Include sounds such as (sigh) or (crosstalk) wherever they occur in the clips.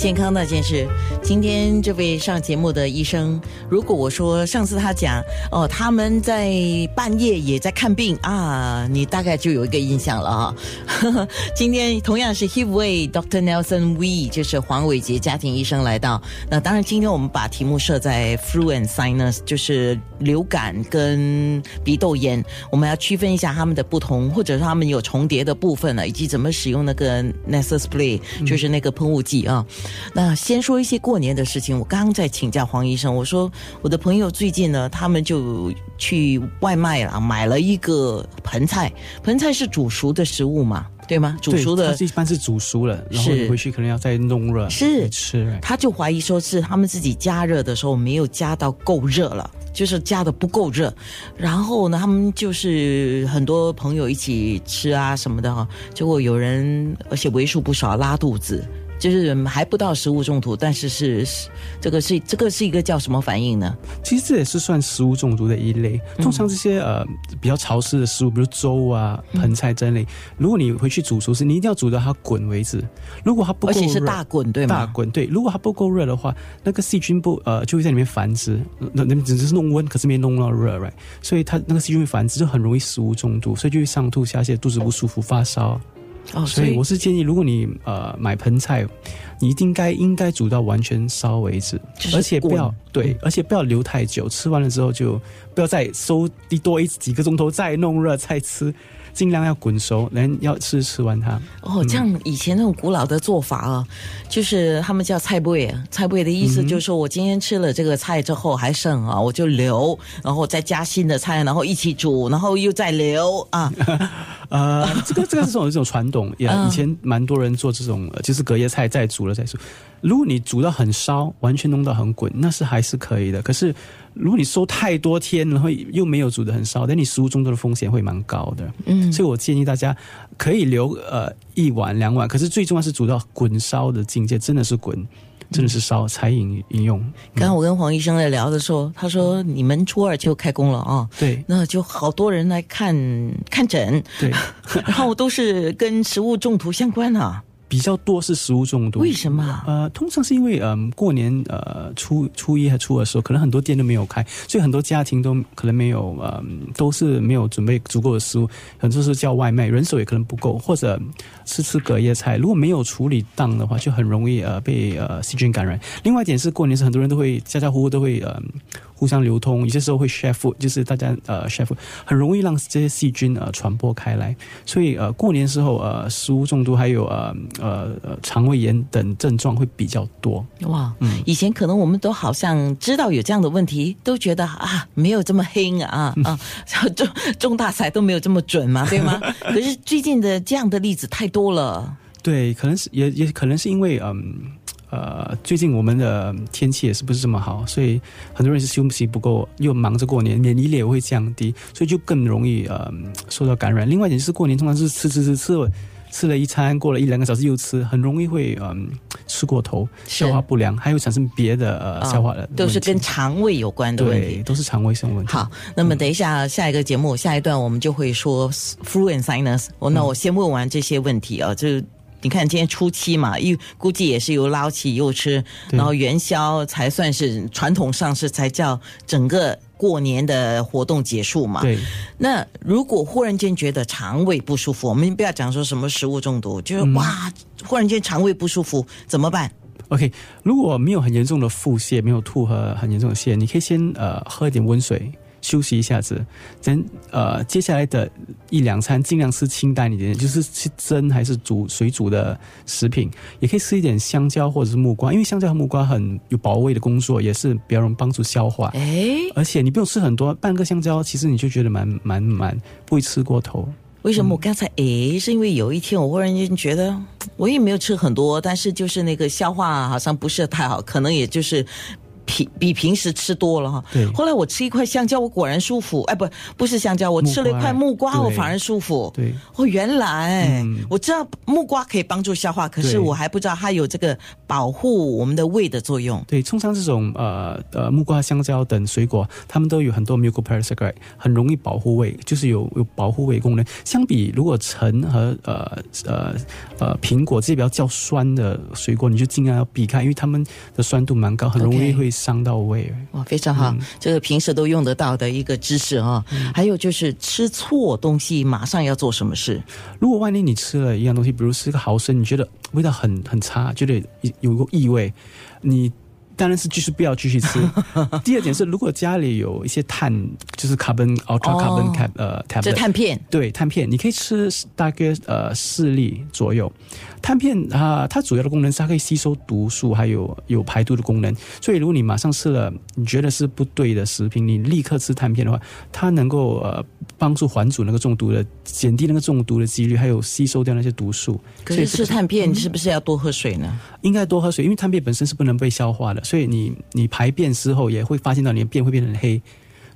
健康那件事，今天这位上节目的医生，如果我说上次他讲哦，他们在半夜也在看病啊，你大概就有一个印象了啊。(laughs) 今天同样是 h i v Way Doctor Nelson We，就是黄伟杰家庭医生来到。那当然，今天我们把题目设在 Flu and Sinus，就是流感跟鼻窦炎，我们要区分一下他们的不同，或者是他们有重叠的部分了，以及怎么使用那个 Nasal Spray，就是那个喷雾剂啊。那先说一些过年的事情。我刚刚在请教黄医生，我说我的朋友最近呢，他们就去外卖了，买了一个盆菜。盆菜是煮熟的食物嘛？对吗？煮熟的，一般是煮熟了，然后回去可能要再弄热是吃。他就怀疑说是他们自己加热的时候没有加到够热了，就是加的不够热。然后呢，他们就是很多朋友一起吃啊什么的哈，结果有人而且为数不少拉肚子。就是还不到食物中毒，但是是这个是这个是一个叫什么反应呢？其实这也是算食物中毒的一类。通常这些呃比较潮湿的食物，比如粥啊、盆菜这类，如果你回去煮熟食，你一定要煮到它滚为止。如果它不够热，而且是大滚对吗？大滚对。如果它不够热的话，那个细菌不呃就会在里面繁殖。那那只是弄温，可是没弄到热，right？所以它那个细菌会繁殖，就很容易食物中毒，所以就会上吐下泻、肚子不舒服、发烧。哦，所以我是建议，如果你呃买盆菜，你一定该应该煮到完全烧为止，而且不要对，而且不要留太久，吃完了之后就不要再收多一几个钟头再弄热再吃。尽量要滚熟，人要吃吃完它。哦，这样以前那种古老的做法啊，就是他们叫菜味，菜味的意思就是说我今天吃了这个菜之后还剩啊，我就留，然后再加新的菜，然后一起煮，然后又再留啊。(laughs) 呃，这个这个是种一种传统，(laughs) 也以前蛮多人做这种，就是隔夜菜再煮了再煮。如果你煮到很烧，完全弄到很滚，那是还是可以的。可是如果你收太多天，然后又没有煮的很烧，那你食物中毒的风险会蛮高的。嗯，所以我建议大家可以留呃一碗两碗，可是最重要是煮到滚烧的境界，真的是滚，真的是烧才饮饮用。刚刚我跟黄医生在聊的时候，他说你们初二就开工了啊？对，那就好多人来看看诊，对，(laughs) 然后都是跟食物中毒相关的。比较多是食物中毒，为什么？呃，通常是因为嗯，过年呃初初一和初二的时候，可能很多店都没有开，所以很多家庭都可能没有呃，都是没有准备足够的食物，很多是叫外卖，人手也可能不够，或者吃吃隔夜菜，如果没有处理当的话，就很容易呃被呃细菌感染。另外一点是过年是很多人都会家家户户都会呃。互相流通，有些时候会 share food，就是大家呃 share food，很容易让这些细菌呃传播开来。所以呃过年时候呃食物中毒还有呃呃肠胃炎等症状会比较多。哇，嗯，以前可能我们都好像知道有这样的问题，都觉得啊没有这么黑啊啊，(laughs) 中中大彩都没有这么准嘛，对吗？(laughs) 可是最近的这样的例子太多了。对，可能是也也可能是因为嗯。呃，最近我们的天气也是不是这么好，所以很多人是休息不够，又忙着过年，免疫力也会降低，所以就更容易呃受到感染。另外一点就是过年通常是吃吃吃吃了吃了一餐，过了一两个小时又吃，很容易会嗯吃过头，消化不良，还有产生别的呃消化的，都是跟肠胃有关的问题，都是肠胃性问题。好，那么等一下下一个节目下一段我们就会说 flu and sinus。我那我先问完这些问题啊，就。你看今天初七嘛，又估计也是又捞起又吃，然后元宵才算是传统上是才叫整个过年的活动结束嘛。对。那如果忽然间觉得肠胃不舒服，我们不要讲说什么食物中毒，就是哇，忽然间肠胃不舒服怎么办？OK，如果没有很严重的腹泻，没有吐和很严重的泻，你可以先呃喝一点温水。休息一下子，咱呃接下来的一两餐尽量吃清淡一点，就是吃蒸还是煮水煮的食品，也可以吃一点香蕉或者是木瓜，因为香蕉和木瓜很有保胃的工作，也是比较容易帮助消化。哎，而且你不用吃很多，半个香蕉其实你就觉得蛮蛮蛮不会吃过头。为什么我刚才诶，是因为有一天我忽然间觉得 (tsk) 我也没有吃很多，但是就是那个消化好像不是太好，可能也就是。平比平时吃多了哈。对后来我吃一块香蕉，我果然舒服。哎，不，不是香蕉，我吃了一块木瓜，我反而舒服。对哦，原来、嗯我知道木瓜可以帮助消化，可是我还不知道它有这个保护我们的胃的作用。对，通常这种呃呃木瓜、香蕉等水果，它们都有很多 mucopolysaccharides，很容易保护胃，就是有有保护胃功能。相比如果橙和呃呃呃苹果这些比较较酸的水果，你就尽量要避开，因为它们的酸度蛮高，很容易会伤到胃。哇，非常好，这个平时都用得到的一个知识啊、还有就是吃错东西，马上要做什么事？如果万一你吃了一样东西，比如吃个蚝生，你觉得味道很很差，觉得有个异味，你当然是就是不要继续吃。(laughs) 第二点是，如果家里有一些碳，就是 carbon ultra 哦 carbon cap 呃这碳片对碳片，你可以吃大概呃四粒左右。碳片啊、它主要的功能是它可以吸收毒素，还有有排毒的功能。所以如果你马上吃了你觉得是不对的食品，你立刻吃碳片的话，它能够呃帮助缓阻那个中毒的，减低那个中毒的几率，还有吸收掉那些毒素。可是吃碳片你是不是要多喝水呢？应该多喝水，因为碳片本身是不能被消化的，所以你你排便之后也会发现到你的便会变成黑。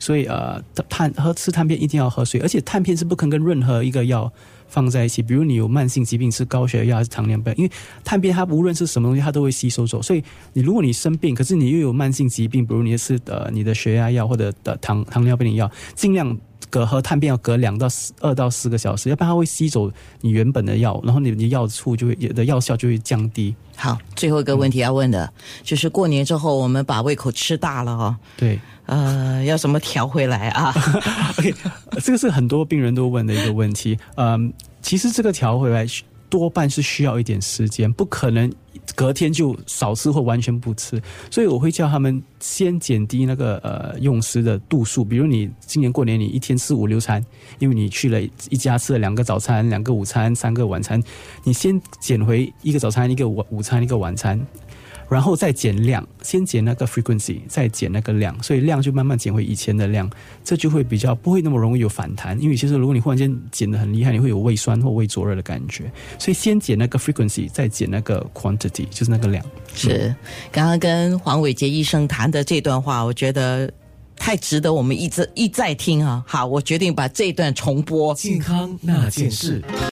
所以呃，碳喝吃碳片一定要喝水，而且碳片是不可能跟任何一个药放在一起。比如你有慢性疾病吃高血压还是糖尿病，因为碳片它无论是什么东西它都会吸收走。所以你如果你生病，可是你又有慢性疾病，比如你是呃你的血压药或者的糖糖尿病的药，尽量。隔喝探便要隔两到四二到四个小时，要不然它会吸走你原本的药，然后你的药处就会你的药效就会降低。好，最后一个问题要问的，就是过年之后我们把胃口吃大了哦，对，呃，要怎么调回来啊？(laughs) OK，这个是很多病人都问的一个问题。嗯，其实这个调回来多半是需要一点时间，不可能隔天就少吃或完全不吃。所以我会叫他们先减低那个呃用食的度数，比如你今年过年你一天吃五六餐，因为你去了一家吃了两个早餐、两个午餐、三个晚餐，你先减回一个早餐、一个午午餐、一个晚餐。然后再减量，先减那个 frequency，再减那个量，所以量就慢慢减回以前的量，这就会比较不会那么容易有反弹。因为其实如果你忽然间减的很厉害，你会有胃酸或胃灼热的感觉，所以先减那个 frequency，再减那个 quantity，就是那个量。是，刚刚跟黄伟杰医生谈的这段话，我觉得太值得我们一再一再听啊。好，我决定把这一段重播。健康那件事。